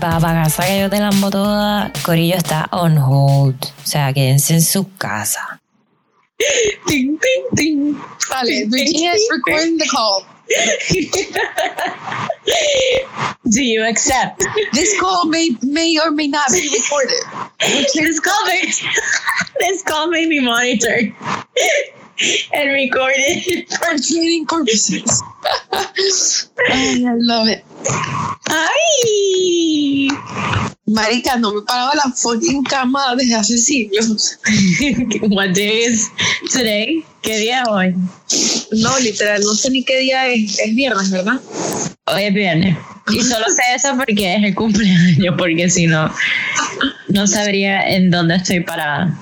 para casa que yo te la toda, Corillo está on hold. O sea, quédense en su casa. Ting, ting, ting. Vale, Virginia is recording the call. Do you accept? This call may may or may not be recorded. this call may this call may be monitored and recorded for training purposes. I love it. Ay. Marica, no me paraba la fucking cama desde hace siglos. What day is today? ¿Qué día es hoy? No, literal, no sé ni qué día es. Es viernes, ¿verdad? Hoy es viernes. Y solo sé eso porque es el cumpleaños, porque si no, no sabría en dónde estoy parada.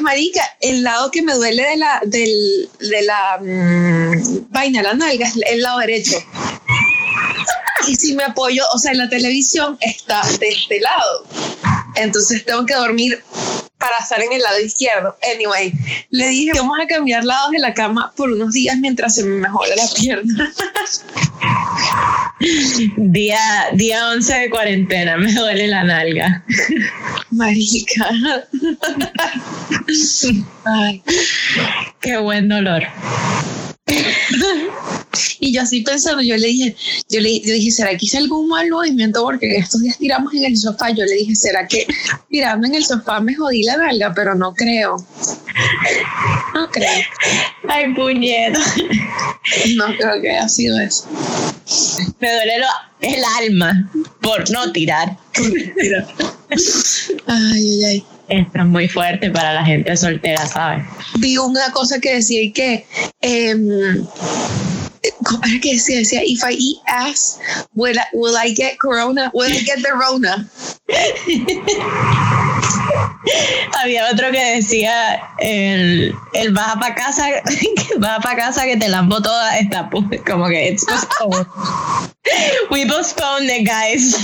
Marica, el lado que me duele de la, del, de la mm, vaina, la nalga, es el lado derecho. Y si me apoyo, o sea, la televisión está de este lado. Entonces tengo que dormir para estar en el lado izquierdo. Anyway, le dije, vamos a cambiar lados de la cama por unos días mientras se me mejora la pierna. día, día 11 de cuarentena, me duele la nalga. Marica. Ay, qué buen dolor. y yo así pensando, yo le dije, yo le, dije, ¿será que hice algún mal movimiento? Porque estos días tiramos en el sofá. Yo le dije, ¿será que tirando en el sofá me jodí la nalga? Pero no creo. No creo. Ay, puñero. No creo que haya sido eso. Me duele el alma por no tirar. ay, ay, ay. Esto es muy fuerte para la gente soltera, ¿sabes? Vi una cosa que decía que eh, ¿cómo era que decía? Decía, if I eat ass, will I, will I get corona? Will I get the rona? Había otro que decía, el, el baja para casa, baja para casa que te lampo toda esta, como que it's postponed. We postponed it, guys.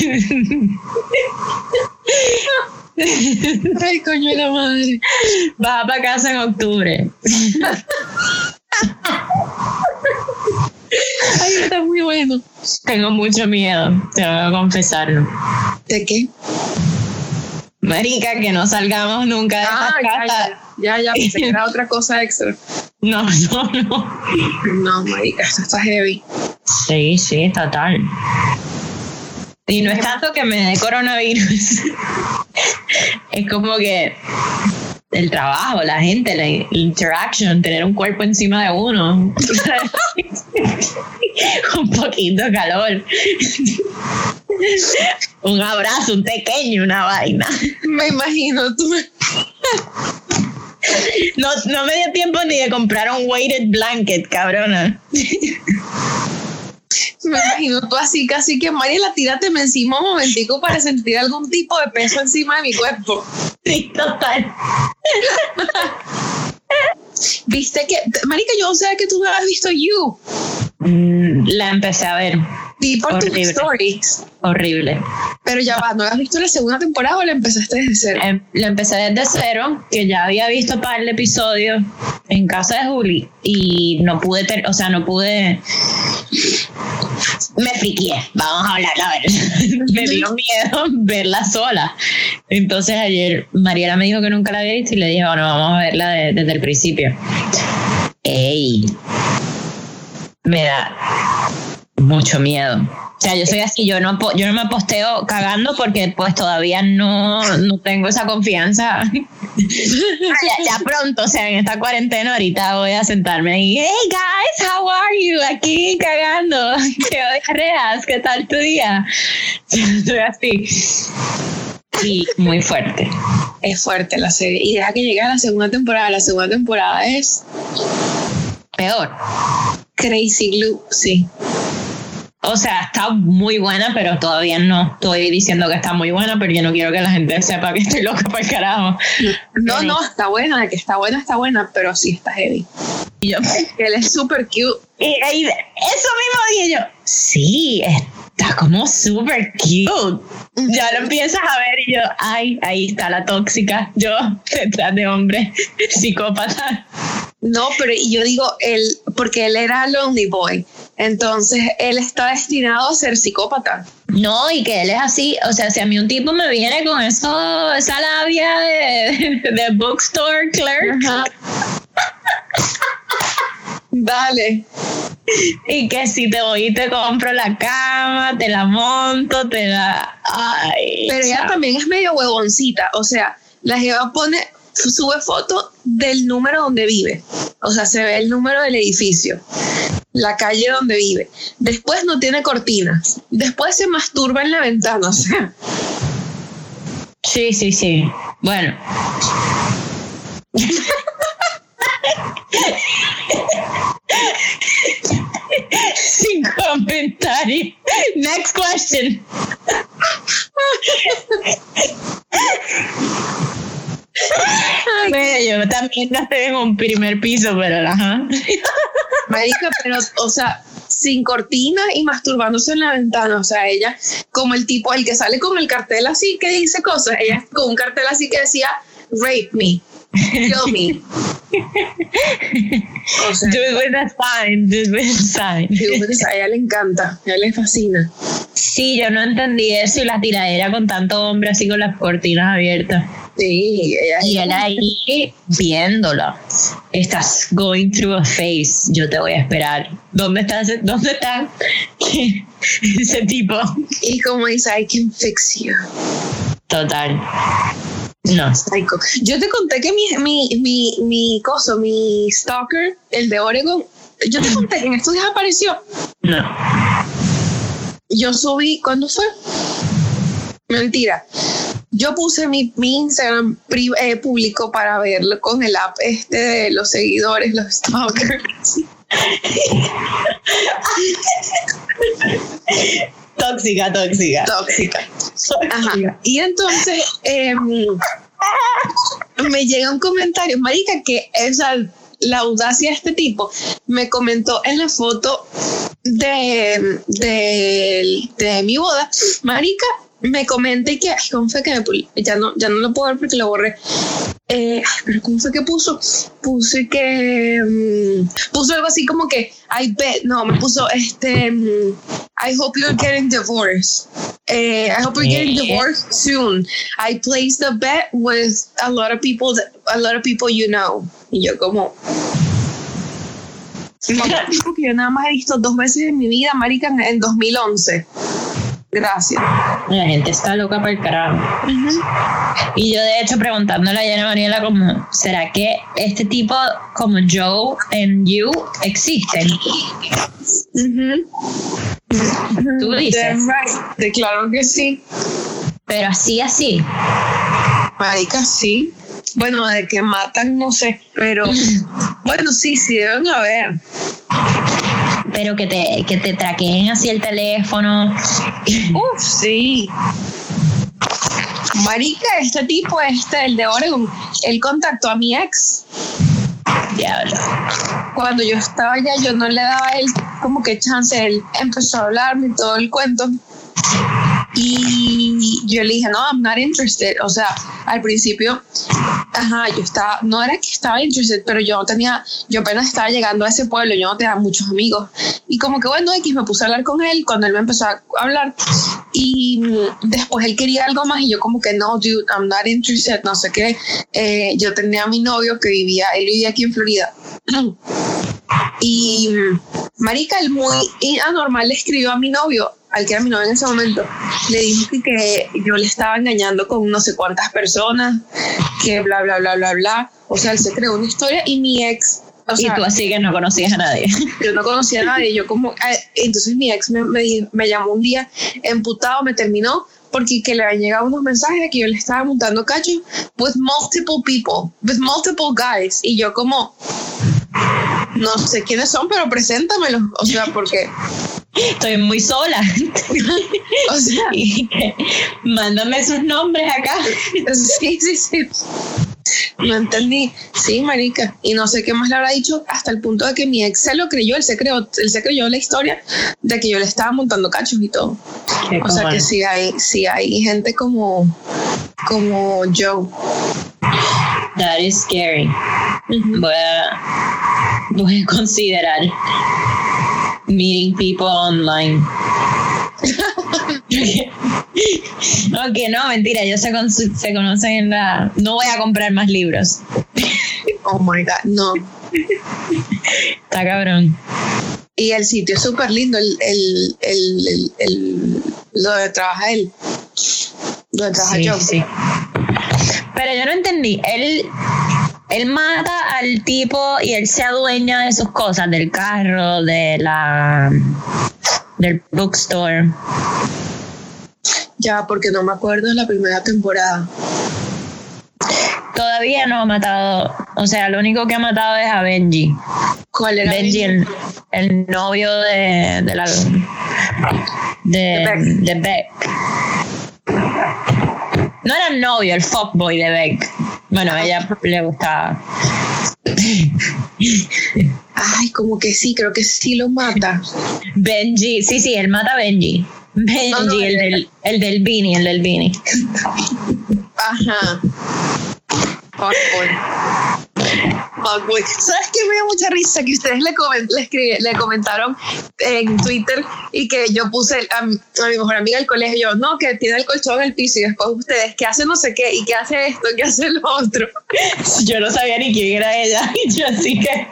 Ay, coño de la madre. Baja para casa en octubre. Ay, está muy bueno. Tengo mucho miedo, te voy a confesarlo. ¿De qué? Marica, que no salgamos nunca de ah, casa. Ya, ya, ya, pensé que era otra cosa extra. No, no, no. No, marica, esto está heavy. Sí, sí, total. Y no es tanto que me dé coronavirus. es como que el trabajo, la gente, la interaction, tener un cuerpo encima de uno. un poquito de calor. un abrazo, un pequeño, una vaina. Me imagino tú. No, no me dio tiempo ni de comprar un weighted blanket, cabrona. Me imagino tú así, casi que Mariela, tírate encima un momentico para sentir algún tipo de peso encima de mi cuerpo. Sí, total. Viste que, Marica, yo sé que tú no has visto You. Mm, la empecé a ver. Vi por tus stories. Horrible. Pero ya va, ¿no has visto la segunda temporada o la empezaste desde cero? Em, la empecé desde cero, que ya había visto para el episodio en casa de Juli y no pude, o sea, no pude. Me friqué, vamos a hablar, a ver. me dio miedo verla sola. Entonces ayer Mariela me dijo que nunca la había visto y le dije, bueno, vamos a verla desde el principio. ¡Ey! Me da mucho miedo. O sea, yo soy así, yo no, yo no me posteo cagando porque pues todavía no, no tengo esa confianza. Ya, pronto, o sea, en esta cuarentena ahorita voy a sentarme y, hey guys, how are you? Aquí cagando, qué reas, ¿qué tal tu día? Soy así. Y muy fuerte. Es fuerte la serie. Y deja que llegue a la segunda temporada. La segunda temporada es peor. Crazy Glue, sí. O sea, está muy buena, pero todavía no estoy diciendo que está muy buena, pero yo no quiero que la gente sepa que estoy loca para el carajo. No, no, está buena, que está buena, está buena, pero sí está heavy. Y yo, él es súper cute Y, ahí, eso mismo dije yo, sí, está como súper cute. Ya lo empiezas a ver y yo, ay, ahí está la tóxica, yo detrás de hombre psicópata. No, pero yo digo, él, porque él era lonely boy, entonces él está destinado a ser psicópata. No, y que él es así, o sea, si a mí un tipo me viene con eso, esa labia de, de bookstore clerk. Dale. Y que si te voy y te compro la cama, te la monto, te la... Ay, Pero ella chao. también es medio huevoncita, o sea, la jeva pone, sube foto del número donde vive, o sea, se ve el número del edificio, la calle donde vive. Después no tiene cortinas, después se masturba en la ventana, Sí, sí, sí. Bueno. Sin comentario. Next question. Bueno, yo también no estoy en un primer piso, pero ajá. marica, pero, o sea, sin cortina y masturbándose en la ventana, o sea, ella, como el tipo, el que sale con el cartel así que dice cosas, ella con un cartel así que decía, rape me, kill me. O sea, Do it with a sign, do it with a sign. a ella le encanta, a ella le fascina. Sí, yo no entendí eso y la tiradera con tanto hombre así con las cortinas abiertas. Sí, ella Y él ahí viéndolo. Estás going through a phase. Yo te voy a esperar. ¿Dónde está ese, dónde está ese tipo? Y como dice, I can fix you. Total. No. Psycho. Yo te conté que mi, mi, mi, mi coso, mi stalker, el de Oregon, yo te conté que en estos días apareció. No. Yo subí, ¿cuándo fue? Mentira. Yo puse mi, mi Instagram eh, público para verlo con el app este de los seguidores, los stalkers. Tóxica, tóxica. Tóxica. Ajá. Y entonces em, me llega un comentario, Marica, que esa, la audacia de este tipo me comentó en la foto de, de, de mi boda, Marica, me comenta y que, ay, ¿cómo fue que me ya no, ya no lo puedo ver porque lo borré. Eh, ay, pero ¿cómo fue que puso? Puse que mm, puso algo así como que I bet, no, me puso este mm, I hope you're getting divorced. Eh, I hope you're getting Yeah. divorced soon. I placed a bet with a lot of people that, a lot of people you know. Y yo como porque yo nada más he visto dos veces en mi vida, marica, en 2011. Gracias. La gente está loca para el carajo. Y yo de hecho preguntándole a Yana Mariela como, ¿será que este tipo como Joe en You existen? Tú dices. Right. De claro que sí. Pero así, así. Marica, sí. Bueno, de que matan, no sé, pero bueno, sí, sí deben haber. Pero que te, que te traqueen así el teléfono. Uf, sí. Marica, este tipo, este, el de Oregon, él contactó a mi ex. Diablo. Cuando yo estaba allá, yo no le daba a él como que chance, él empezó a hablarme y todo el cuento. Y yo le dije, no, I'm not interested. O sea, al principio, ajá, yo estaba, no era que estaba interested, pero yo no tenía, yo apenas estaba llegando a ese pueblo, yo no tenía muchos amigos. Y como que bueno, X me puse a hablar con él cuando él me empezó a hablar. Y después él quería algo más y yo como que no, dude, I'm not interested, no sé qué. Eh, yo tenía a mi novio que vivía, él vivía aquí en Florida. Y Marica, el muy anormal le escribió a mi novio, al que era mi novio en ese momento, le dijo que, que yo le estaba engañando con no sé cuántas personas, que bla, bla, bla, bla, bla. O sea, él se creó una historia y mi ex, o sea, y tú así que no conocías a nadie. yo no conocía a nadie, yo como, ah, entonces mi ex me, me, me llamó un día emputado, me terminó porque que le habían llegado unos mensajes de que yo le estaba montando cacho with multiple people, with multiple guys, y yo como, no sé quiénes son, pero preséntamelos, o sea, porque, Estoy muy sola. o sea, Mándame sus nombres acá. sí, sí, sí. No entendí. Sí, marica. Y no sé qué más le habrá dicho hasta el punto de que mi ex se lo creyó. Él se, creó, él se creyó la historia de que yo le estaba montando cachos y todo. Qué O sea que sí hay, sí hay gente como, como Joe. That is scary. Ujú. Voy a, voy a considerar meeting people online. Aunque no, mentira, ellos se, con- se conocen en la... No voy a comprar más libros. Oh my God, no. Está cabrón. Y el sitio es súper lindo, el, el, el, el, lo de trabaja él. Lo de trabaja Sí, Joe. sí. Pero yo no entendí. Él, él mata al tipo y él se adueña de sus cosas, del carro, de la del bookstore. Ya, porque no me acuerdo de la primera temporada. Todavía no ha matado, o sea, lo único que ha matado es a Benji. ¿Cuál era? Benji, el, el novio de, de la de, De de Beck. No era el novio, el fuckboy de Beck. Bueno, a ella le gustaba. Ay, como que sí, creo que sí lo mata. Benji, sí, sí, él mata a Benji. Benji, No, no, el, del, el del Beanie, el del Beanie. Ajá. ¿Sabes qué me dio mucha risa? Que ustedes le, comen- le, comentaron en Twitter y que yo puse a, mi- a mi mejor amiga del colegio, yo, no, que tiene el colchón en el piso y después ustedes, que hace no sé qué y que hace esto, que hace lo otro. Yo no sabía ni quién era ella. Y yo así que.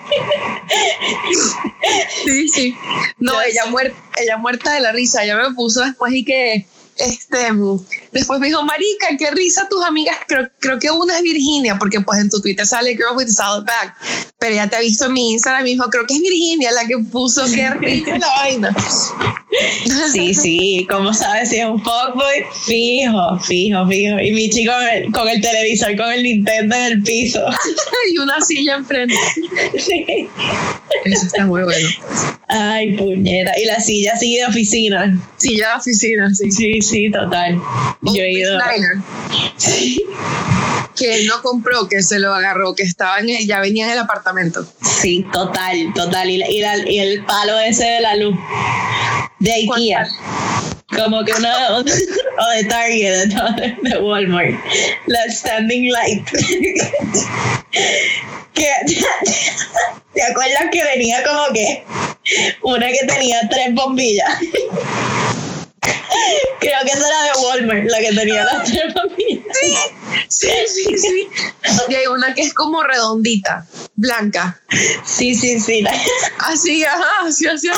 Sí, sí. No, ella, muerta, ella muerta de la risa. Ella me puso después y que, este, después me dijo, Marica, qué risa tus amigas. Creo, creo que una es Virginia, porque pues en tu Twitter sale Girl with Salad Bag. Pero ya te ha visto en mi Instagram me dijo, creo que es Virginia la que puso qué risa la vaina. Sí, sí, ¿cómo sabes si es un fuckboy? Fijo, fijo, fijo. Y mi chico con el, con el televisor, con el Nintendo en el piso. y una silla enfrente. Sí. Eso está muy bueno. Ay, puñeta. Y la silla así de oficina. Silla de oficina, sí. Sí, sí, total. Yo he ido. Que él no compró, que se lo agarró, que estaba en el- ya venía en el apartamento. Sí, total, total. Y, la- y, la- y el palo ese de la luz. De IKEA. Como que uno. o de Target, de, de Walmart. La standing light. que, ¿Te acuerdas que venía como que una que tenía tres bombillas? Creo que esa era de Walmart, la que tenía las tres bombillas. Sí, sí, sí. Y hay una que es como redondita, blanca. Sí, sí, sí. Así, ajá, así, así.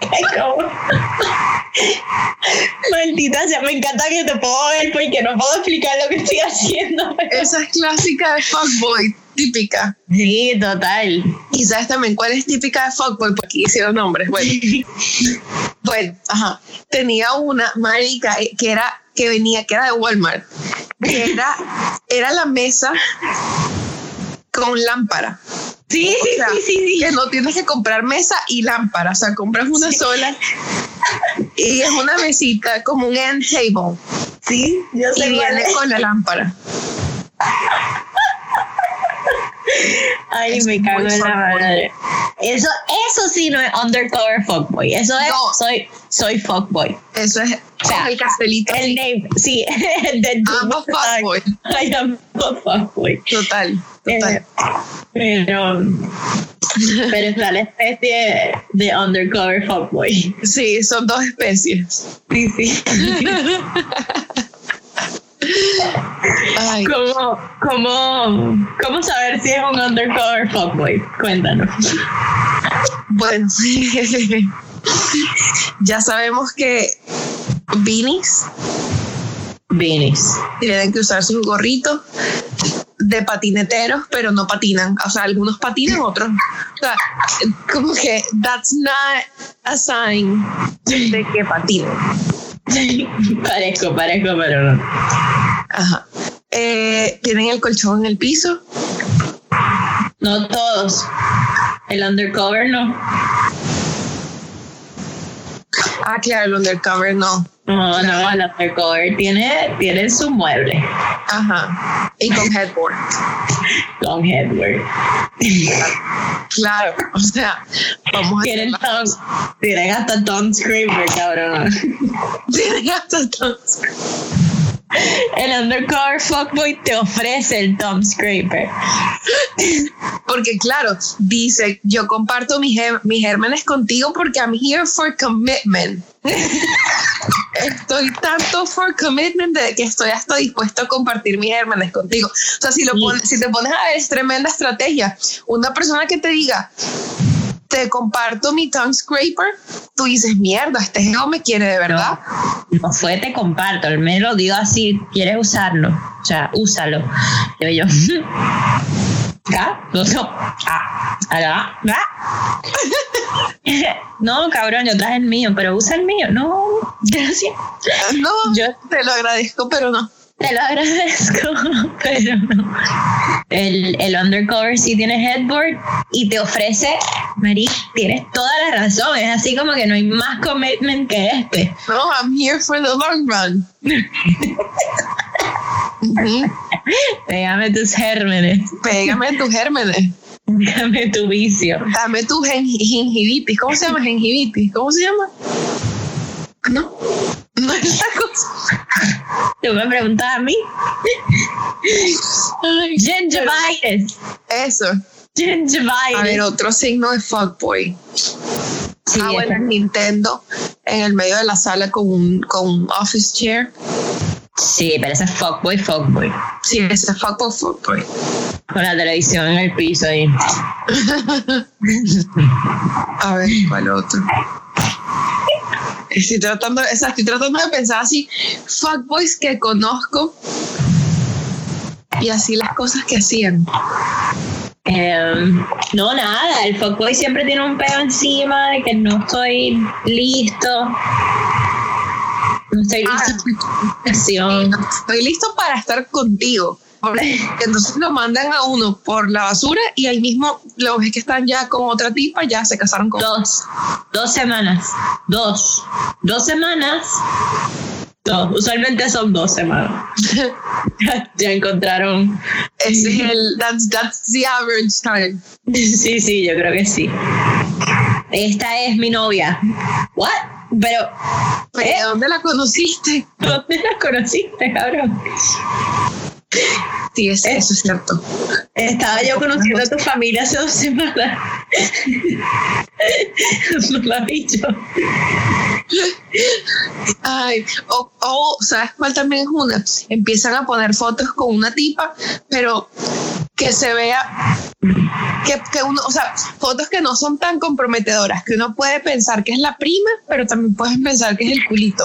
Ay, como- Maldita sea, me encanta que te puedo ver porque no puedo explicar lo que estoy haciendo. pero- Esa es clásica de fuckboy, típica. Sí, total. Y sabes también cuál es típica de fuckboy, porque aquí hicieron nombres. Bueno, bueno, ajá. Tenía una marica que era que venía, que era de Walmart, era, era la mesa con lámpara. Sí, O sí, sea, sí, sí, sí. que no tienes que comprar mesa y lámpara, o sea, compras una sola y es una mesita como un end table Sí, yo y sé cuál viene es. con la lámpara. Ay, Es me cago en la madre. Eso, eso sí no es undercover fuckboy. Eso es, No. soy, soy fuckboy. Eso es O sea, con el castelito. El name, sí, el de I'm a fuckboy. I am a fuckboy. Total, total. Eh, Pero, pero está la especie de undercover fuckboy. Sí, son dos especies. Sí, sí. Ay, ¿Cómo, cómo, ¿Cómo saber si es un undercover fuckboy? Cuéntanos. bueno, ya sabemos que Beanies Beanies. tienen que usar sus gorritos de patineteros, pero no patinan. O sea, algunos patinan, otros. O sea, como que that's not a sign de que patinan. parezco, parezco, pero no. Ajá. Eh, tienen el colchón en el piso. No todos. El undercover no. Ah, claro, el undercover no. No, no, el undercover tiene, tiene su mueble. Ajá. Y con headboard. Con headboard. Claro, o sea, vamos a tienen, tongue, tienen hasta tongue scraper, cabrón. tienen hasta tongue El undercover fuckboy te ofrece el tongue scraper. Porque claro, dice, yo comparto mis, mis gérmenes contigo porque I'm here for commitment. estoy tanto for commitment de que estoy hasta dispuesto a compartir mis gérmenes contigo. O sea, si, lo pones, si te pones a ver, es tremenda estrategia. Una persona que te diga, te comparto mi tongue scraper, tú dices, mierda, este geo me quiere de verdad. No, fue te comparto, él me lo digo así, quieres usarlo, o sea, úsalo. Yo, yo, ah. no, cabrón, yo traje el mío, pero usa el mío. No, gracias. No, yo te lo agradezco, pero no. Te lo agradezco, pero no. El, el undercover sí tiene headboard y te ofrece, Marí, tienes toda la razón. Es así como que no hay más commitment que este. No, I'm here for the long run. Pégame tus gérmenes. Pégame tus gérmenes. Dame tu vicio. Dame tu gingivitis. ¿Cómo se llama gingivitis? ¿Cómo se llama? No. No es la cosa. Tú me preguntas a mí. Gingivitis. Eso. Gingivitis. A ver, otro signo de fuckboy. Sí, ah, bueno, Nintendo en el medio de la sala con un, con un office chair. Sí, pero ese es fuckboy, fuckboy. Sí, ese es fuckboy, fuckboy. Con la televisión en el piso ahí. A ver, ¿cuál otro? Estoy tratando, o sea, estoy tratando de pensar así, fuckboys que conozco y así las cosas que hacían. Em, no, nada, el fuckboy siempre tiene un pedo encima de que no estoy listo. No estoy listo ah, Estoy listo para estar contigo. Entonces lo mandan a uno por la basura y ahí mismo lo ves que están ya con otra tipa, ya se casaron con. Dos. Dos semanas. Dos. Dos semanas. No, usualmente son dos semanas. ya, encontraron. Ese es el. That's, that's the average time. sí, sí, yo creo que sí. Esta es mi novia. ¿What? Pero. ¿De ¿eh? dónde la conociste? ¿Dónde la conociste, cabrón? Sí, eso es cierto. Estaba yo conociendo a tu familia hace dos semanas. no lo has dicho. Ay, o, ¿sabes cuál también es una? Empiezan a poner fotos con una tipa, pero que se vea que, que, uno, o sea, fotos que no son tan comprometedoras, que uno puede pensar que es la prima, pero también puedes pensar que es el culito.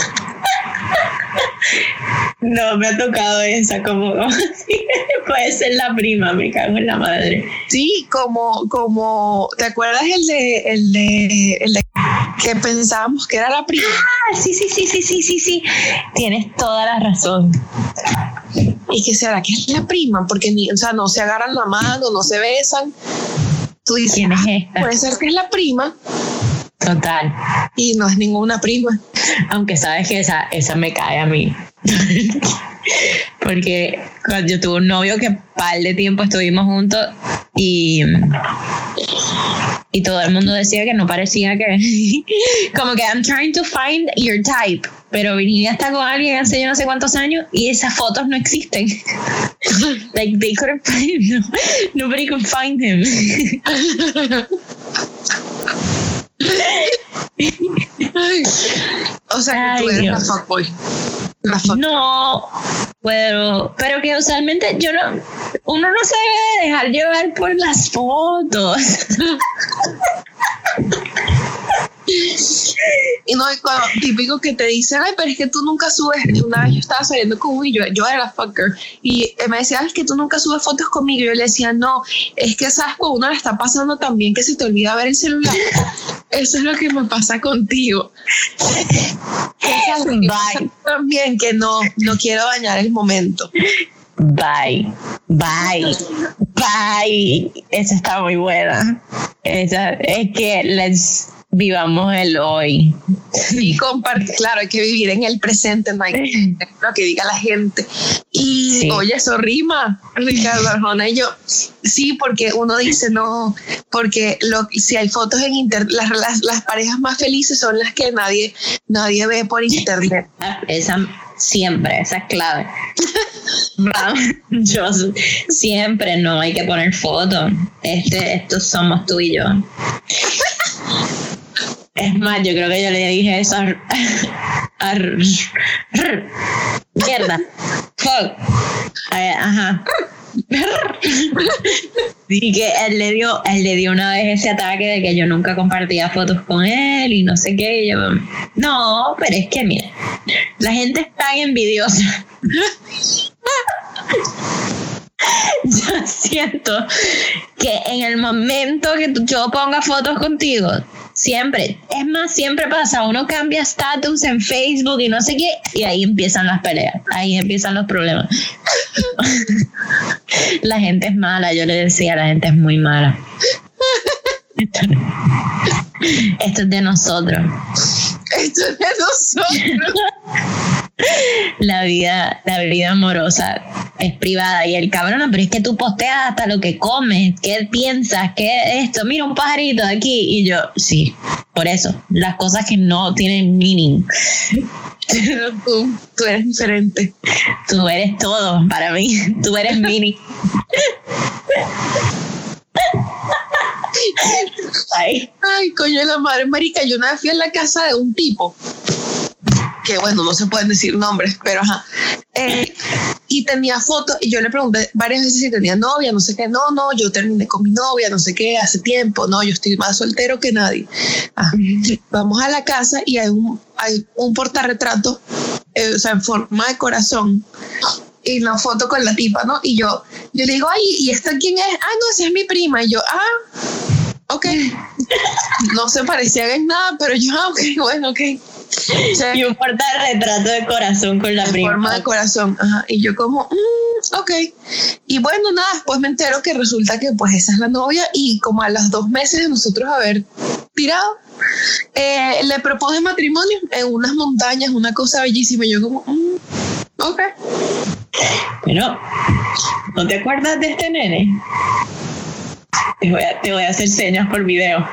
No, me ha tocado esa, como puede ser la prima, me cago en la madre. Sí, como, como, ¿te acuerdas el de, el de, el de que pensábamos que era la prima? Ah, sí, sí, sí, sí, sí, sí, sí. Tienes toda la razón. ¿Y qué será que es la prima? Porque ni, o sea, no se agarran la mano, no se besan. Tú dices, ¿quién es esta? Puede ser que es la prima. Total. Y no es ninguna prima. Aunque sabes que esa, esa me cae a mí. Porque cuando yo tuve un novio que par de tiempo estuvimos juntos y, y todo el mundo decía que no parecía que como que I'm trying to find your type pero venía hasta con alguien hace yo no sé cuántos años y esas fotos no existen like they couldn't find him. nobody could find him Hey. o sea, que tú eres la fuckboy. No, pero, pero que usualmente yo no, uno no se debe dejar llevar por las fotos. Y no, cuando, típico que te dicen, ay, pero es que tú nunca subes. Una vez yo estaba saliendo con uno y yo, yo era fucker. Y me decía, es que tú nunca subes fotos conmigo. Y yo le decía, no, es que sabes, cuando uno le está pasando también que se te olvida ver el celular. Eso es lo que me pasa contigo. Bye. También que no, no quiero dañar el momento. Bye, bye, bye. Esa está muy buena. Esa, es que let's vivamos el hoy. Y compartir, claro, hay que vivir en el presente, no hay que lo que diga la gente. Y Sí. oye, eso rima, Ricardo Arjona y yo. Sí, porque uno dice no, porque lo, si hay fotos en internet, las, las, las parejas más felices son las que nadie, nadie ve por internet. Esa siempre, esa es clave. Yo siempre no hay que poner fotos. Este, estos somos tú y yo. Es más, yo creo que yo le dije eso a, mierda. Fuck. Eh, Ajá. Y que él le dio, él le dio una vez ese ataque de que yo nunca compartía fotos con él y no sé qué. Y yo, no, pero es que mira, la gente es tan envidiosa. Yo siento que en el momento que yo ponga fotos contigo, siempre, es más, siempre pasa, uno cambia estatus en Facebook y no sé qué, y ahí empiezan las peleas, ahí empiezan los problemas. la gente es mala, yo le decía, la gente es muy mala. Esto, esto es de nosotros. Esto es de nosotros. la vida, la vida amorosa es privada y el cabrón, pero es que tú posteas hasta lo que comes, qué piensas, qué es esto, mira un pajarito aquí y yo, sí, por eso, las cosas que no tienen meaning, tú eres diferente. tú eres todo para mí, tú eres mini. Ay, Ay, coño de la madre, marica, yo una vez fui a la casa de un tipo, que bueno, no se pueden decir nombres, pero ajá, eh, y tenía fotos, y yo le pregunté varias veces si tenía novia, no sé qué, no, no, yo terminé con mi novia, no sé qué, hace tiempo, no, yo estoy más soltero que nadie. Ajá. Vamos a la casa y hay un, hay un portarretrato, eh, o sea, en forma de corazón, y una foto con la tipa, ¿no? Y yo, yo le digo, ay, ¿y esta quién es? Ah, no, esa es mi prima, y yo, ah, ok. No se parecían en nada, pero yo, ah, ok, bueno, ok. Y un portarretrato de corazón con la en prima. forma de corazón. Ajá. Y yo como, mm, ok. Y bueno, nada, después me entero que resulta que pues esa es la novia y como a los dos meses de nosotros haber tirado, eh, le propone matrimonio en unas montañas, una cosa bellísima. Y yo como, mm, ok. Pero, ¿no te acuerdas de este nene? Te voy a, te voy a hacer señas por video.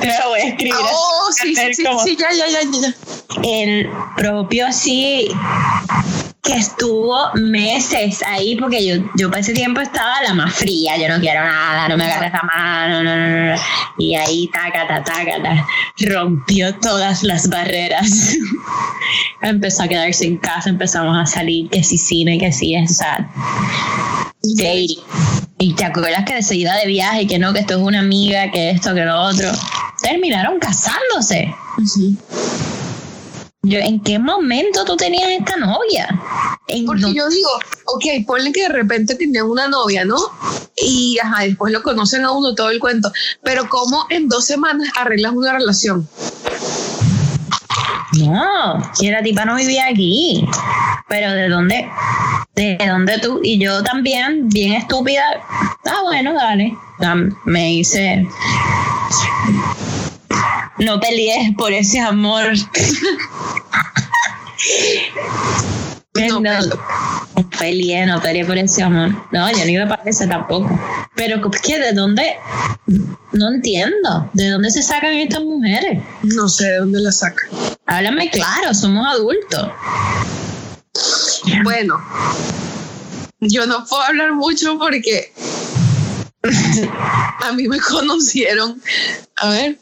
Te lo voy a escribir. Oh, sí, sí, sí, sí, ya, ya, ya, ya. El propio así que estuvo meses ahí porque yo, yo para ese tiempo estaba la más fría, yo no quiero nada, no me agarres la mano, no, no, no, no. Y ahí, taca, taca, taca, rompió todas las barreras. Empezó a quedarse en casa, empezamos a salir, que si cine, que si es, o sea, dating. Y te acuerdas que se iba de viaje, que no, que esto es una amiga, que esto, que lo otro. Terminaron casándose. Yo, ¿en qué momento tú tenías esta novia? ¿En Porque yo digo, ok, ponle que de repente tienen una novia, ¿no? Y ajá, después lo conocen a uno todo el cuento. Pero ¿cómo en dos semanas arreglas una relación? No, que la tipa no vivía aquí. Pero ¿de dónde? ¿De dónde tú? Y yo también, bien estúpida. Ah, bueno, dale. Me hice. No pelees por ese amor. No, no, peleé, no peleé por ese amor. No, yo no iba para ese tampoco. Pero es que de dónde, no entiendo. ¿De dónde se sacan estas mujeres? No sé de dónde la saca. Háblame claro, somos adultos. Bueno, yo no puedo hablar mucho porque a mí me conocieron, a ver,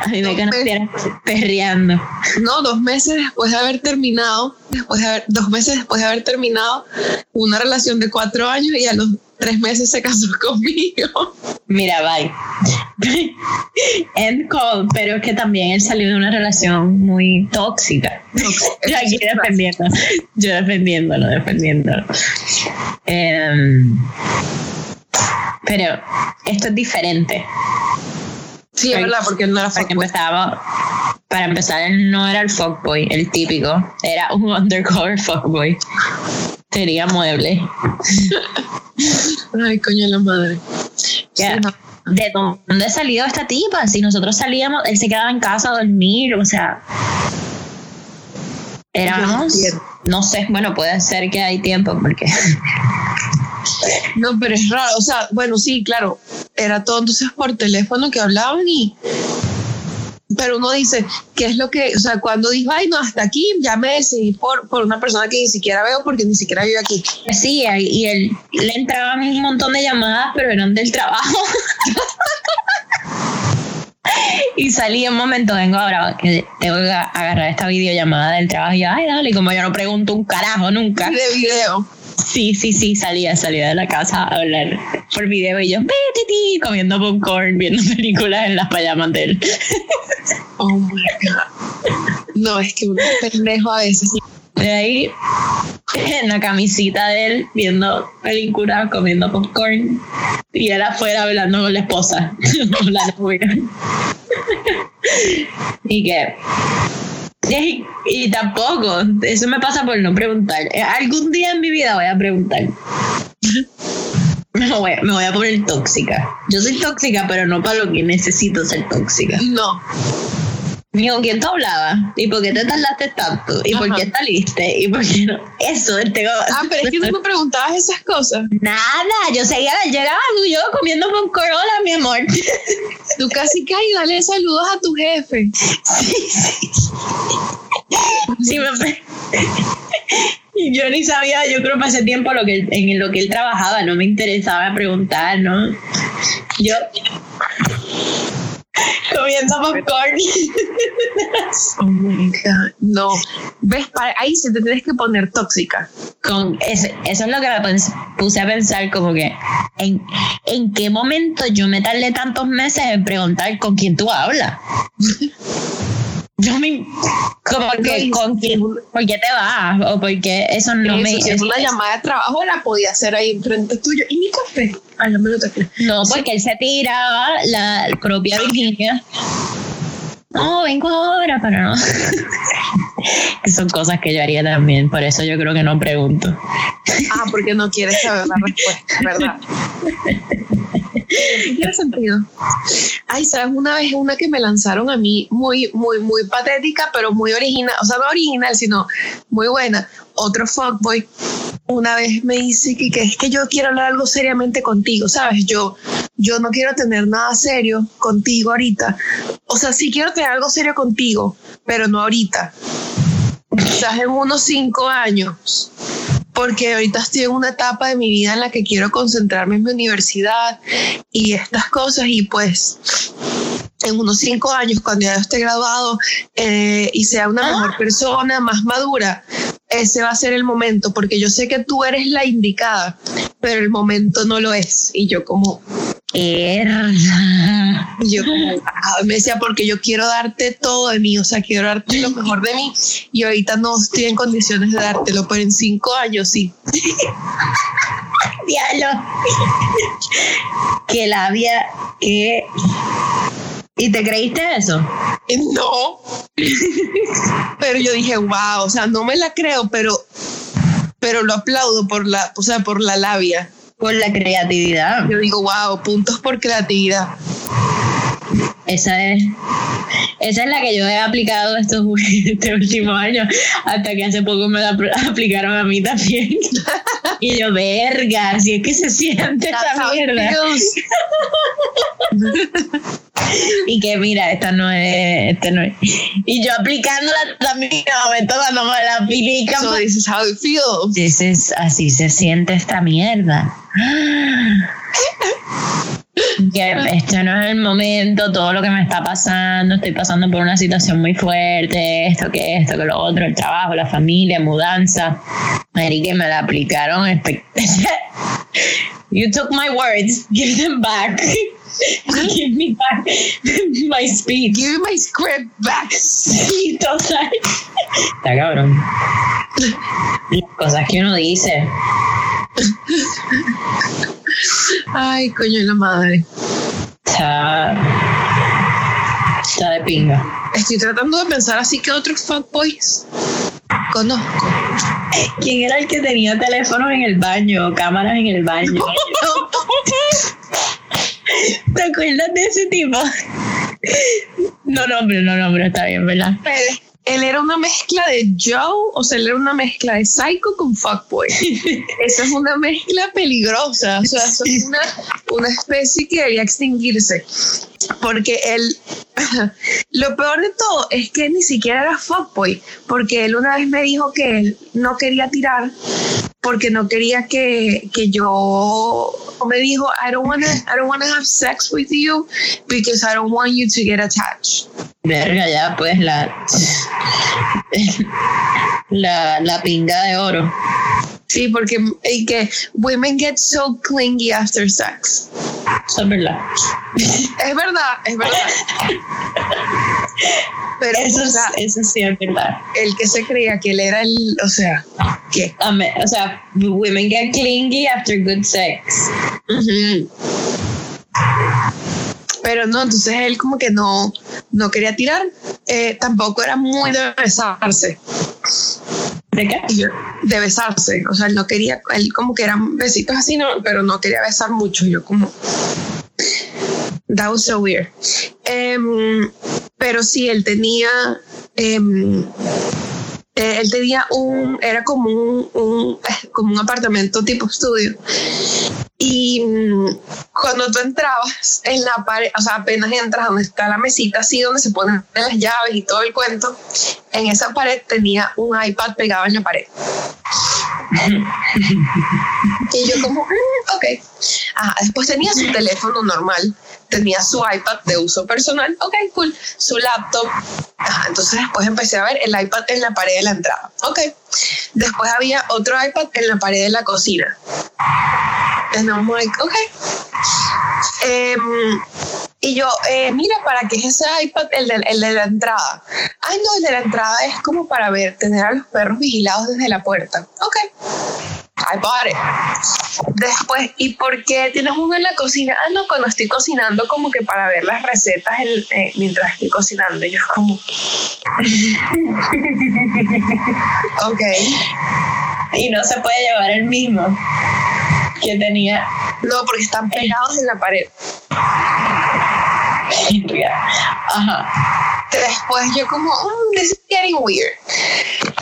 A mí me perreando. no, dos meses después de haber terminado, después de haber, dos meses después de haber terminado una relación de cuatro años y a los tres meses se casó conmigo. Mira, bye. End call, pero es que también él salió de una relación muy tóxica. Yo aquí defendiendo, yo defendiéndolo, defendiéndolo. Em, pero esto es diferente. Sí, es verdad, porque él no era fuckboy. empezaba, para empezar, él no era el fuckboy, el típico, era un undercover fuckboy. Tenía muebles. Ay, coño la madre. Sí, no. ¿de dónde ha salido esta tipa? Si nosotros salíamos, él se quedaba en casa a dormir, o sea, éramos, no sé, bueno, puede ser que hay tiempo porque... No, pero es raro, o sea, bueno, sí, claro, era todo entonces por teléfono que hablaban y pero uno dice, ¿qué es lo que, o sea, cuando dijo, ay, no, hasta aquí, ya me decidí por, por una persona que ni siquiera veo porque ni siquiera vive aquí? Sí, y él le entraban un montón de llamadas, pero eran del trabajo. y salí un momento, vengo ahora que tengo que agarrar esta videollamada del trabajo y yo, ay, dale, como yo no pregunto un carajo nunca. De video. Sí, sí, sí, salía, salía de la casa a hablar por video y yo, comiendo popcorn, viendo películas en las payamas de él. Oh my God. No, es que un pendejo a veces. De ahí, en la camisita de él, viendo películas, comiendo popcorn, y él afuera hablando con la esposa, la novia. y que y, tampoco, eso me pasa por no preguntar. Eh, algún día en mi vida voy a preguntar. Voy, me voy a poner tóxica. Yo soy tóxica, pero no para lo que necesito ser tóxica. No. ¿Y con quién tú hablabas? ¿Y por qué te tardaste tanto? ¿Y por qué saliste? ¿Y por qué no? Eso, tengo... Ah, pero es que tú me preguntabas esas cosas. Nada, yo seguía, llegaba yo comiendo con corola, mi amor. Tú casi que, dale saludos a tu jefe. Sí, sí. sí me... Yo ni sabía, yo creo que hace tiempo lo que, en lo que él trabajaba, no me interesaba preguntar, ¿no? Yo comiendo popcorn. Oh my God. No. ¿Ves? Ahí se te tienes que poner tóxica. Con eso, eso es lo que me puse a pensar, como que en, en qué momento yo me tardé tantos meses en preguntar con quién tú hablas. Yo me. Como que, ¿con quién? ¿Por qué te vas? O porque eso no me. Si es una llamada de trabajo, la podía hacer ahí enfrente tuyo. ¿Y mi café? Ay, no me lo. No, porque él se tiraba la propia Virginia. No, vengo ahora, pero no. que son cosas que yo haría también, por eso yo creo que no pregunto. Ah, porque no quieres saber la respuesta, ¿verdad? Tiene sentido. Ay, ¿sabes? Una vez una que me lanzaron a mí muy, muy, muy patética, pero muy original, o sea, no original, sino muy buena. Otro fuckboy una vez me dice que, que es que yo quiero hablar algo seriamente contigo, ¿sabes? Yo, yo no quiero tener nada serio contigo ahorita. O sea, sí quiero tener algo serio contigo, pero no ahorita. Quizás en unos cinco años porque ahorita estoy en una etapa de mi vida en la que quiero concentrarme en mi universidad y estas cosas y pues en unos cinco años, cuando ya esté graduado eh, y sea una mejor ah. persona, más madura, ese va a ser el momento, porque yo sé que tú eres la indicada, pero el momento no lo es. Y yo como, y yo como, ah", me decía, porque yo quiero darte todo de mí, o sea, quiero darte lo mejor de mí y ahorita no estoy en condiciones de dártelo, pero en cinco años sí. Diablo. que la vida, que... ¿Y te creíste eso? No. pero yo dije, wow, o sea, no me la creo, pero, pero lo aplaudo por la, o sea, por la labia. Por la creatividad. Yo digo, wow, puntos por creatividad. Esa es, esa es la que yo he aplicado estos este últimos años, hasta que hace poco me la aplicaron a mí también. y yo, verga, si es que se siente esa mierda. y que mira, esta no es, esta no es. Y yo aplicándola también momento cuando me la aplican. So this is how it feels. así se siente esta mierda que este no es el momento, todo lo que me está pasando, estoy pasando por una situación muy fuerte, esto que esto, que lo otro, el trabajo, la familia, mudanza. que me la aplicaron. you took my words, give them back. give me back my speech. Give me my script back. Sí, total. Está cabrón. Las cosas que uno dice. Ay, coño de la madre. Está. Está de pinga. Estoy tratando de pensar así que otros fuckboys conozco. ¿Quién era el que tenía teléfonos en el baño, cámaras en el baño? ¿Te acuerdas de ese tipo? No nombre, no nombre, está bien, ¿verdad? Él era una mezcla de Joe, o sea, él era una mezcla de Psycho con Fuckboy. Esa es una mezcla peligrosa, o sea, eso es una, una especie que debería extinguirse. Porque él, lo peor de todo es que ni siquiera era Fuckboy, porque él una vez me dijo que él no quería tirar porque no quería que, que yo me dijo I don't wanna I don't wanna have sex with you because I don't want you to get attached. Verga, ya pues la la, la pinga de oro. Sí, porque y que women get so clingy after sex. Eso es verdad. Es verdad, es verdad. Pero eso, eso sí es verdad. El que se creía que él era el, o sea, ¿qué? o sea, women get clingy after good sex. Pero no, entonces él como que no, no quería tirar, eh, tampoco era muy de besarse. ¿De qué? De besarse, o sea, él no quería, él como que eran besitos así, no, pero no quería besar mucho, yo como... That was so weird. Em, pero sí, él tenía... Em, eh, él tenía un, era como un, un, como un apartamento tipo estudio. Y mm, cuando tú entrabas en la pared, o sea, apenas entras donde está la mesita, así donde se ponen las llaves y todo el cuento, en esa pared tenía un iPad pegado en la pared. y yo como, mm, ok. después tenía su teléfono normal, tenía su iPad de uso personal, ok, cool, su laptop. entonces después empecé a ver el iPad en la pared de la entrada, ok. Después había otro iPad en la pared de la cocina. And I'm like, ok. Em, y yo, eh, mira, ¿para qué es ese iPad el de, el de la entrada? Ay, no, el de la entrada es como para ver, tener a los perros vigilados desde la puerta. Ok. I bought it. Después, ¿y por qué tienes uno en la cocina? Ah, no, cuando estoy cocinando, como que para ver las recetas eh, mientras estoy cocinando. Yo, como. ok. Y no se puede llevar el mismo que tenía. No, porque están pegados en la pared. Ajá. Después yo como, mm, this is getting weird.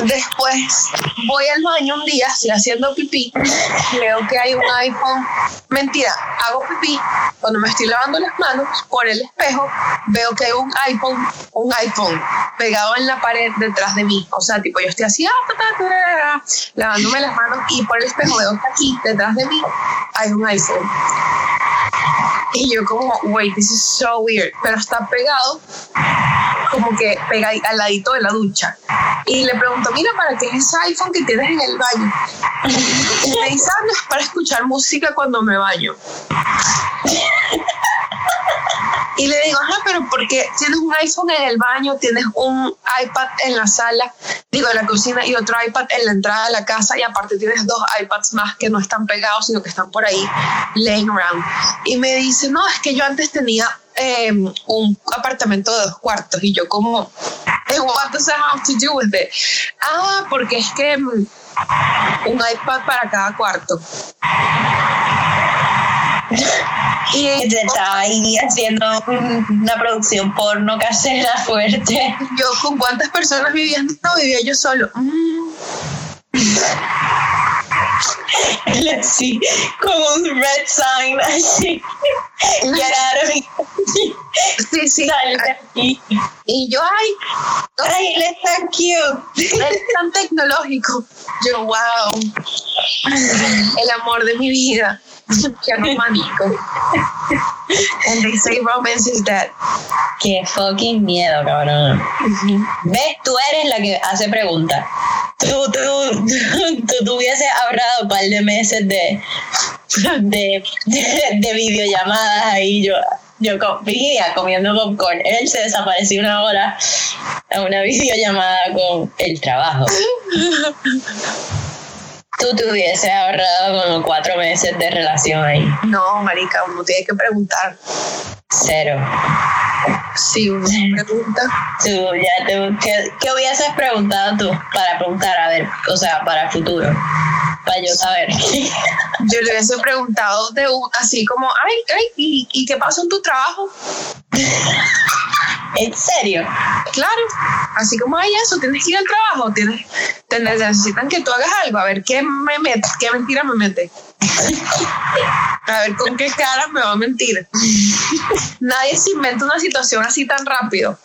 Después voy al baño un día, estoy haciendo pipí, veo que hay un iPhone. Mentira, hago pipí. Cuando me estoy lavando las manos por el espejo, veo que hay un iPhone, un iPhone pegado en la pared detrás de mí. O sea, tipo, yo estoy así, ah, lavándome las manos y por el espejo veo que aquí, detrás de mí, hay un iPhone. Y yo como, wait, this is so weird. Pero está pegado, como que pega al ladito de la ducha. Y le pregunto, mira, ¿para qué es ese iPhone que tienes en el baño? Y me dice, ah, no, es para escuchar música cuando me baño. Y le digo, ajá, pero ¿por qué tienes un iPhone en el baño, tienes un iPad en la sala, digo, en la cocina y otro iPad en la entrada de la casa y aparte tienes dos iPads más que no están pegados, sino que están por ahí laying around? Y me dice, no, es que yo antes tenía em, un apartamento de dos cuartos y yo como, what does that have to do with it? Ah, porque es que mm, un iPad para cada cuarto. Y estaba ahí haciendo una producción porno casera fuerte. Yo, ¿con cuántas personas vivía? No, vivía yo solo. Mm. Sí, como un red sign así. Sí, sí. aquí. Y yo, ay, ay, él es tan cute. Él es tan tecnológico. Yo, wow. El amor de mi vida. Qué romántico. And they say romance is dead. Qué fucking miedo, cabrón. ¿Ves? Tú eres la que hace preguntas. Tú, tú, tú, tú, hubieses ahorrado un par de meses de, de, de, videollamadas ahí. Yo, yo Virginia comiendo popcorn. Él se desapareció una hora a una videollamada con el trabajo tú te hubieses ahorrado como cuatro meses de relación ahí. No, marica, uno tiene que preguntar. Cero. Sí, uno pregunta. Tú, ya, ¿qué, ¿qué, hubieses preguntado tú para preguntar, a ver, o sea, para el futuro? Para yo saber. Yo le hubiese preguntado de un, así como, ay, ay, ¿y, ¿y qué pasó en tu trabajo? ¿En serio? Claro, así como hay eso, tienes que ir al trabajo, tienes, te necesitan que tú hagas algo, a ver qué me mete, qué mentira me mete. A ver con qué cara me va a mentir. Nadie se inventa una situación así tan rápido.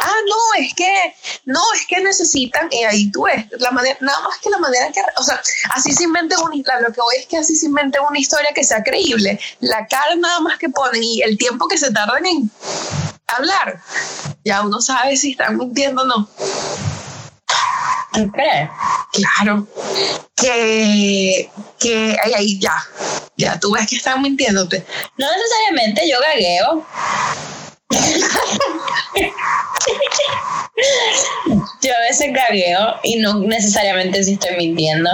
Ah, no, es que, no, es que necesitan, y ahí tú ves, la manera, nada más que la manera que, o sea, así se inventa una, lo que es que así se inventa una historia que sea creíble. La cara nada más que ponen y el tiempo que se tardan en hablar, ya uno sabe si están mintiendo o no. ¿Tú crees? Claro, que, que ahí, ahí ya, ya tú ves que están mintiéndote. No necesariamente yo gagueo. yo a veces gagueo y no necesariamente si estoy mintiendo.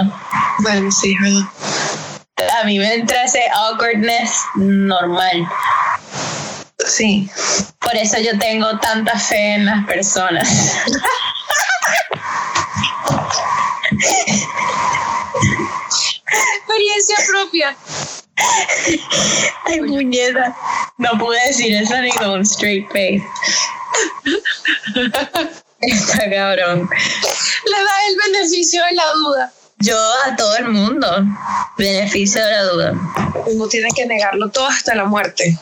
Bueno, sí, verdad. A mí me entra ese awkwardness normal. Sí. Por eso yo tengo tanta fe en las personas. Experiencia propia. Ay, muñeca. No pude decir eso ni con un straight face. Está cabrón. Le da el beneficio de la duda. Yo a todo el mundo. Beneficio de la duda. Uno tiene que negarlo todo hasta la muerte.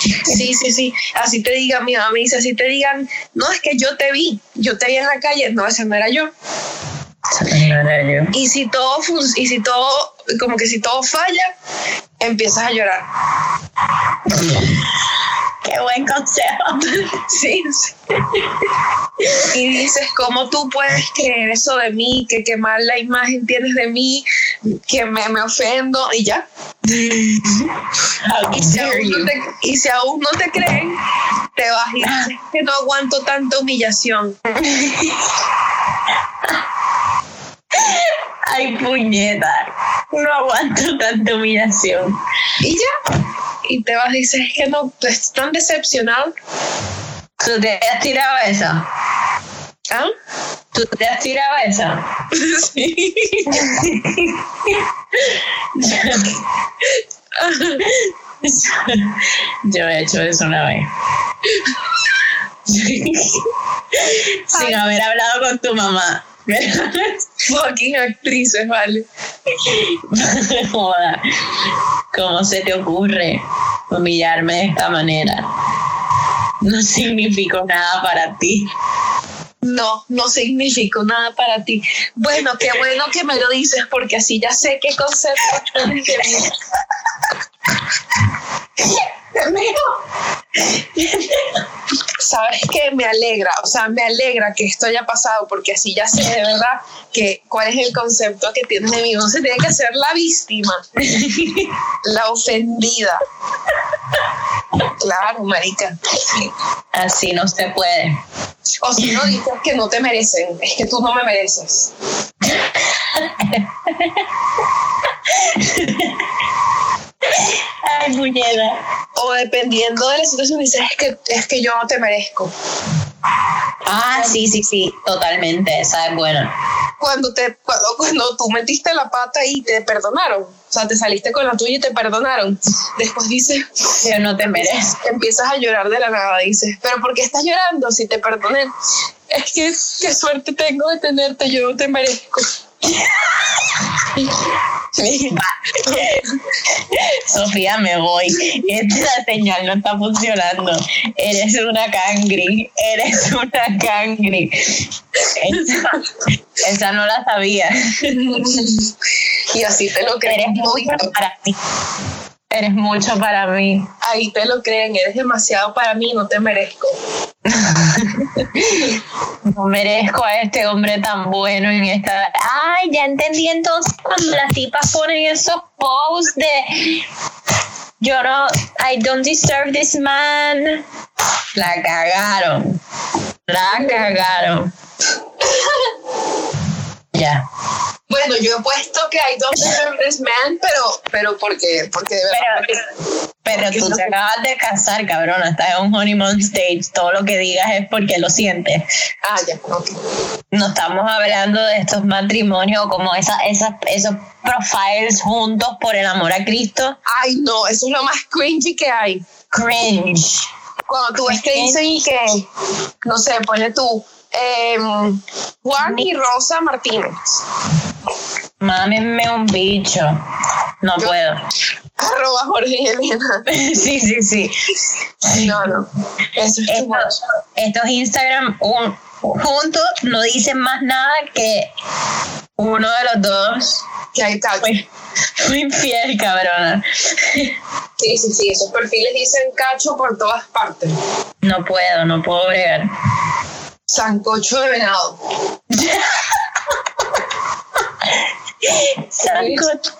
Sí, sí, sí. Así te digan, mi mamá me dice, así te digan, no, es que yo te vi, yo te vi en la calle, no, ese no era yo. Y si todo, y si todo, como que si todo falla, empiezas a llorar. Qué buen consejo. Sí, sí. Y dices, ¿cómo tú puedes creer eso de mí? Que qué mala imagen tienes de mí, que me, me ofendo y ya. Y si, aún no te, y si aún no te creen, te vas y dices que no aguanto tanta humillación. Ay, puñeta. No aguanto tanta humillación. Y ya. Y te vas y dices es que no, estás tan decepcionado. ¿Tú te has tirado esa? ¿Ah? ¿Tú te has tirado esa? Sí. Yo he hecho eso una vez. Sin haber hablado con tu mamá. Fucking actrices, vale. Joda. ¿Cómo se te ocurre humillarme de esta manera? No significó nada para ti. No, no significó nada para ti. Bueno, qué bueno que me lo dices porque así ya sé qué concepto tienes mí. Sabes que me alegra, o sea, me alegra que esto haya pasado porque así ya sé de verdad que cuál es el concepto que tienes de mí. No se tiene que ser la víctima, la ofendida. Claro, marica. Sí. Así no se puede. O si no dices que no te merecen, es que tú no me mereces. Ay, puñeta. O dependiendo de la situación dices es que, es que yo no te merezco. Ah, sí, sí, sí, totalmente. Esa es buena. Cuando, te, cuando, cuando tú metiste la pata y te perdonaron, o sea, te saliste con la tuya y te perdonaron, después dices, Yo no te merezco. empiezas a llorar de la nada, dices, pero ¿por qué estás llorando si te perdoné? Es que qué suerte tengo de tenerte, yo no te merezco. Sofía, me voy. Esta señal no está funcionando. Eres una cangri. Eres una cangri. Esa, esa no la sabía. Y así te lo creen. Eres mucho para mí. Eres mucho para mí. Ahí te lo creen, eres demasiado para mí, no te merezco. No merezco a este hombre tan bueno en esta. Ay, ya entendí entonces cuando las tipas ponen esos posts de. Yo no. I don't deserve this man. La cagaron. La cagaron. Ya. Bueno, yo he puesto que hay dos diferentes men, pero, pero porque, porque de verdad. Pero, tú te acabas de casar, cabrona. Estás en un honeymoon stage. Todo lo que digas es porque lo sientes. Ah, ya, ok. No estamos hablando de estos matrimonios como esa, esa, esos profiles juntos por el amor a Cristo. Ay, no, eso es lo más cringy que hay. Cringe. Cuando tú ves que dicen que, no sé, pone tú, em, Juan y Rosa Martínez. Mámenme un bicho. No puedo. Arroba Jorge y Elena. sí, sí, sí. No, no. Eso es Estos, estos Instagram un- juntos no dicen más nada que uno de los dos Que hay fue, fue infiel, cabrona. Sí, sí, sí. Esos perfiles dicen cacho por todas partes. No puedo, no puedo bregar. Sancocho de venado. Sancocho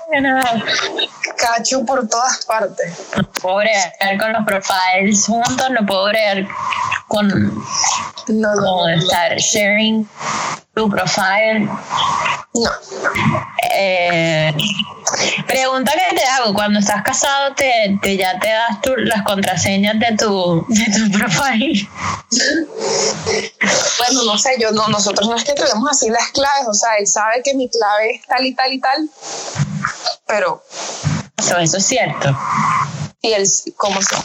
Cacho por todas partes. No puedo bregar con los profiles juntos, no puedo bregar con, No, no, con no. estar sharing tu profile. no. Eh, pregunta que te hago, cuando estás casado, te, te- ya te das tu- las contraseñas de tu, de tu profile. Bueno, no sé, yo no, nosotros no es que tenemos así las claves, o sea, él sabe que mi clave es tal y tal y tal, pero, Eso, eso es cierto. y él, ¿cómo se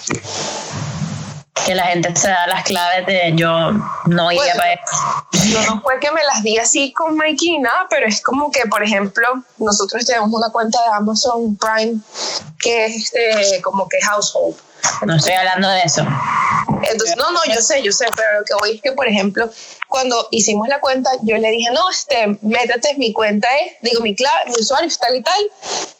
Que la gente se da las claves de yo no iría Bueno. para eso. Yo no fue que me las di así con Mikey nada, pero es como que, por ejemplo, nosotros tenemos una cuenta de Amazon Prime que es este, como que household. No estoy hablando de eso. Entonces, no, no, yo sé, yo sé, pero lo que voy es que, por ejemplo, cuando hicimos la cuenta, yo le dije, no, este, métete, mi cuenta es, digo, mi clave, mi usuario es tal y tal,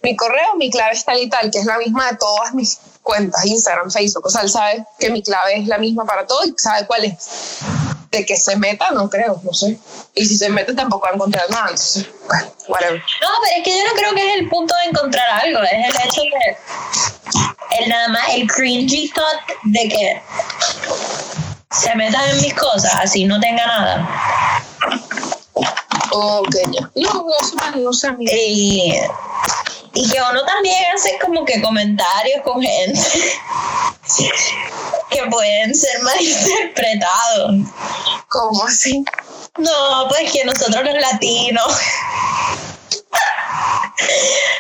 mi correo, mi clave es tal y tal, que es la misma de todas mis cuentas, Instagram, Facebook, o sea, él sabe que mi clave es la misma para todo y sabe cuál es. De que se meta, no creo, no sé. Y si se mete, tampoco va a nada, entonces, bueno, whatever. No, pero es que yo no creo que es el punto de encontrar algo, es el hecho de el nada más el cringy thought de que se metan en mis cosas así no tenga nada. Ok, ya. No, no no sé. Y, y que uno también hace como que comentarios con gente que pueden ser malinterpretados. ¿Cómo así? No, pues que nosotros los latinos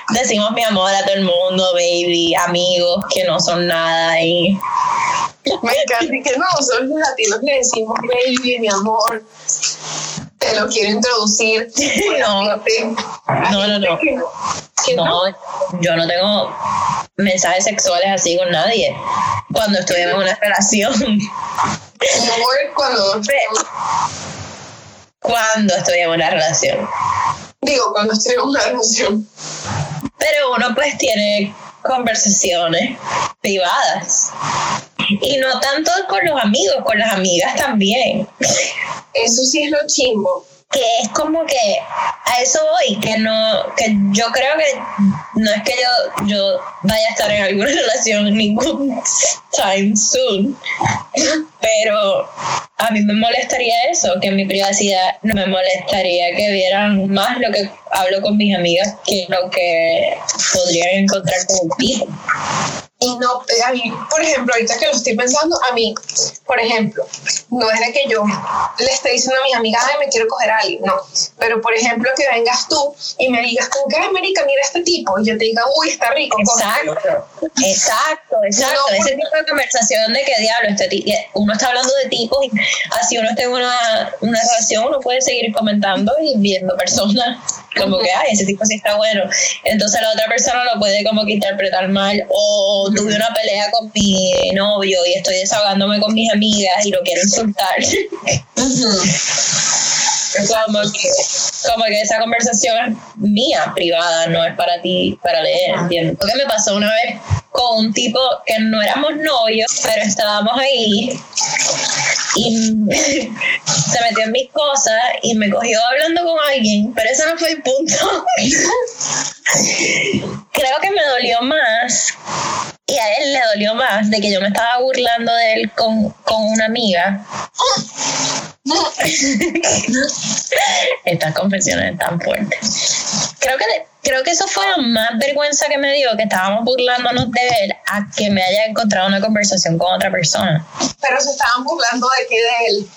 decimos mi amor a todo el mundo, baby, amigos que no son nada y Me encanta y que no, nosotros los latinos le decimos baby, mi amor. Te lo quiero introducir. no, no, no, no. Que no. No, yo no tengo mensajes sexuales así con nadie. Cuando estoy en una relación, amor, cuando cuando estoy en una relación. digo, cuando estoy en una relación. Pero uno pues tiene conversaciones privadas. Y no tanto con los amigos, con las amigas también. Eso sí es lo chimbo. Que es como que a eso voy, que no, que yo creo que no es que yo, yo vaya a estar en alguna relación ningún time soon. Pero a mí me molestaría eso, que mi privacidad no me molestaría que vieran más lo que hablo con mis amigas que lo que podrían encontrar con un tipo. Y no, eh, a mí, por ejemplo, ahorita que lo estoy pensando, a mí, por ejemplo, no es de que yo le esté diciendo a mis amigas, ay, me quiero coger a alguien, no. Pero, por ejemplo, que vengas tú y me digas, que, ay, América, mira este tipo, y yo te diga, uy, está rico, cógetelo". Exacto, exacto, exacto. No, Ese tipo de conversación de que diablo, este ti- uno está hablando de tipos y así uno está en una, una relación, uno puede seguir comentando y viendo personas como que, ay, ese tipo sí está bueno. Entonces la otra persona lo puede como que interpretar mal o tuve una pelea con mi novio y estoy desahogándome con mis amigas y lo quiero insultar. como que como que esa conversación es mía, privada, no es para ti, para leer, ¿entiendes? Lo que me pasó una vez con un tipo que no éramos novios, pero estábamos ahí y se metió en mis cosas y me cogió hablando con alguien, pero ese no fue el punto. Creo que me dolió más Y a él le dolió más de que yo me estaba burlando de él con, con una amiga. Estas confesiones tan fuertes. Creo que, creo que eso fue la más vergüenza que me dio, que estábamos burlándonos de él, a que me haya encontrado una conversación con otra persona. Pero se estaban burlando de qué de él.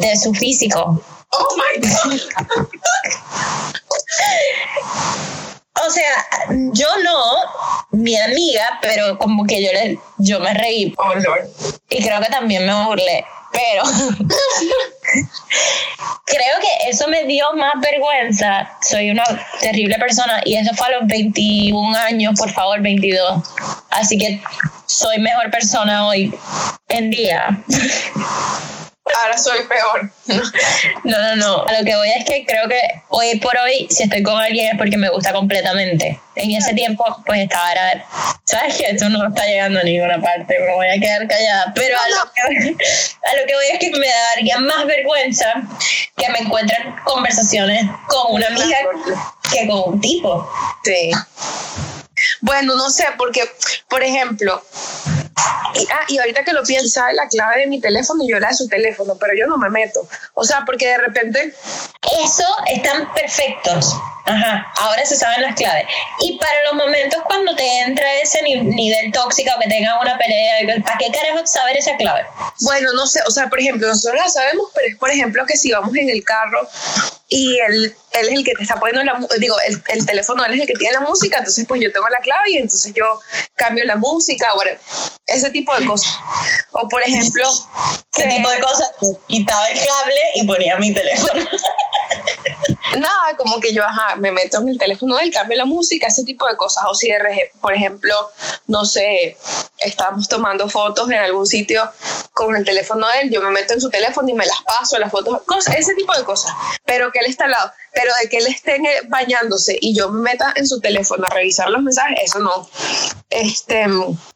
De su físico. Oh my God. O sea, yo no, mi amiga, pero como que yo le, yo me reí. Oh Lord. Y creo que también me burlé. Pero creo que eso me dio más vergüenza. Soy una terrible persona y eso fue a los 21 años, por favor, 22. Así que soy mejor persona hoy en día. Ahora soy peor. No, no, no. A lo que voy es que creo que hoy por hoy, si estoy con alguien es porque me gusta completamente. En ese tiempo, pues estaba, era, ¿sabes que Esto no está llegando a ninguna parte, me voy a quedar callada. Pero a lo, que, a lo que voy es que me daría más vergüenza que me encuentren conversaciones con una amiga que con un tipo. Sí. Bueno, no sé, porque, por ejemplo, y, ah, y ahorita que lo pienso, la clave de mi teléfono y yo la de su teléfono, pero yo no me meto. O sea, porque de repente, Eso están perfectos. Ajá, ahora se saben las claves. Y para los momentos cuando te entra ese ni- nivel tóxico, que tengan una pelea, ¿para qué carajo saber esa clave? bueno, no sé, o sea, por ejemplo, nosotros la sabemos, pero es por ejemplo que si vamos en el carro y él, él es el que te está poniendo la digo, el, el teléfono él es el que tiene la música, entonces pues yo tengo la clave y entonces yo cambio la música, bueno, ese tipo de cosas. O por ejemplo, ¿Qué que- tipo de cosas? Quitaba el cable y ponía mi teléfono. nada, como que yo, me meto en el teléfono del cambio la música, ese tipo de cosas. O si, rege- por ejemplo, no sé, estamos tomando fotos en algún sitio con el teléfono de él, yo me meto en su teléfono y me las paso, las fotos, cosas, ese tipo de cosas. Pero que él está al lado, pero de que él esté bañándose y yo me meta en su teléfono a revisar los mensajes, eso no. Este,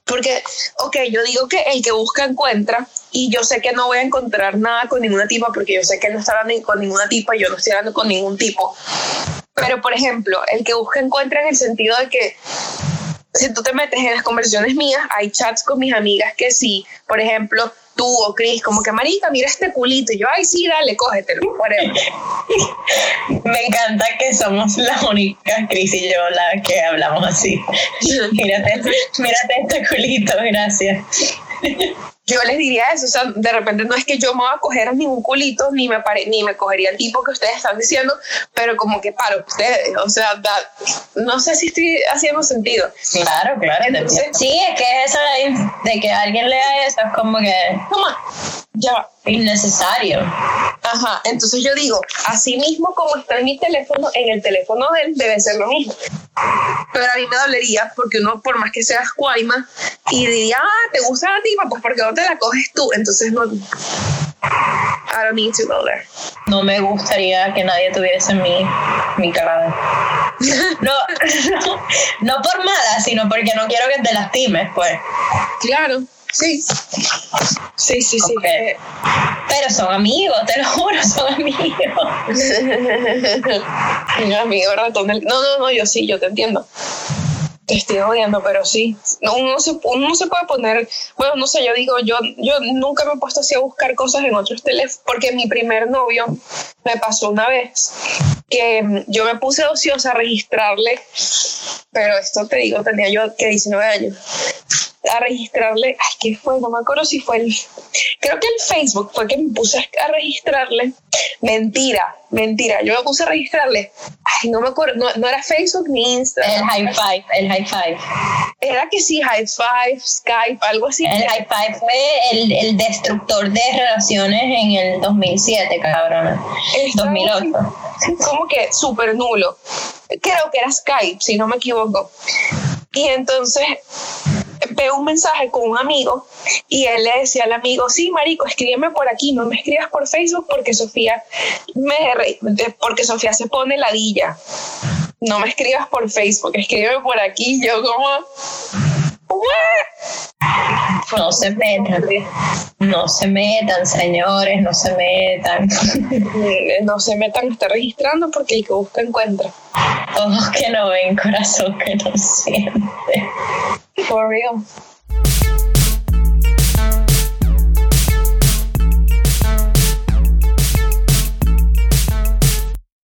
porque, ok, yo digo que el que busca encuentra y yo sé que no voy a encontrar nada con ninguna tipa porque yo sé que él no está hablando con ninguna tipa y yo no estoy hablando con ningún tipo. Pero, por ejemplo, el que busca encuentra en el sentido de que si tú te metes en las conversaciones mías, hay chats con mis amigas que sí, por ejemplo, tú o Chris, como que marica, mira este culito, y yo, ay, sí, dale, cógetelo. Me encanta que somos las únicas, Cris y yo, las que hablamos así. Mírate, mírate este culito, gracias. yo les diría eso, o sea, de repente no es que yo me voy a coger a ningún culito, ni me, pare, ni me cogería el tipo que ustedes están diciendo, pero como que para ustedes, o sea, da- no sé si estoy haciendo sentido. Claro, claro. Entonces- sí, es que eso de, de que alguien lea eso es como que Toma, ya va. Innecesario. Ajá, entonces yo digo, así mismo como está en mi teléfono, en el teléfono de él debe ser lo mismo. Pero a mí me dolería porque uno, por más que seas cuaima y diría, ah, ¿te gusta la tipa? Pues porque no te la coges tú. Entonces no. I don't need to go there. No me gustaría que nadie tuviese mi, mi cadáver. No, no, no por mala, sino porque no quiero que te lastimes, pues. Claro, sí. Sí, sí, sí. Ok. Pero son amigos, te lo juro, son amigos. Mi amigo ratón del- No, no, no, yo sí, yo te entiendo. Te estoy odiando, pero sí. No, uno, se, uno no se puede poner. Bueno, no sé, yo digo, yo, yo nunca me he puesto así a buscar cosas en otros teléfonos, porque mi primer novio me pasó una vez que mm, yo me puse ociosa a registrarle, pero esto te digo, tenía yo que 19 años a registrarle, ay, ¿qué fue? No me acuerdo si fue el, creo que el Facebook fue que me puse a registrarle, mentira, mentira, yo me puse a registrarle, ay, no me acuerdo, no, no era Facebook ni El Instagram, high five, el high five. era que sí, High Five, Skype, algo así. El high five fue el, el destructor de relaciones en el 2007, cabrona. Estaba 2008. como que súper nulo. Creo que era Skype, si no me equivoco. Y entonces veo un mensaje con un amigo y él le decía al amigo, sí, marico, escríbeme por aquí, no me escribas por Facebook porque Sofía me porque Sofía se pone ladilla. No me escribas por Facebook, escríbeme por aquí. Yo como, "What?". No se metan, no se metan, señores, no se metan. no se metan a estar registrando porque el que busca encuentra. Ojos que no ven, corazón que no siente. For real.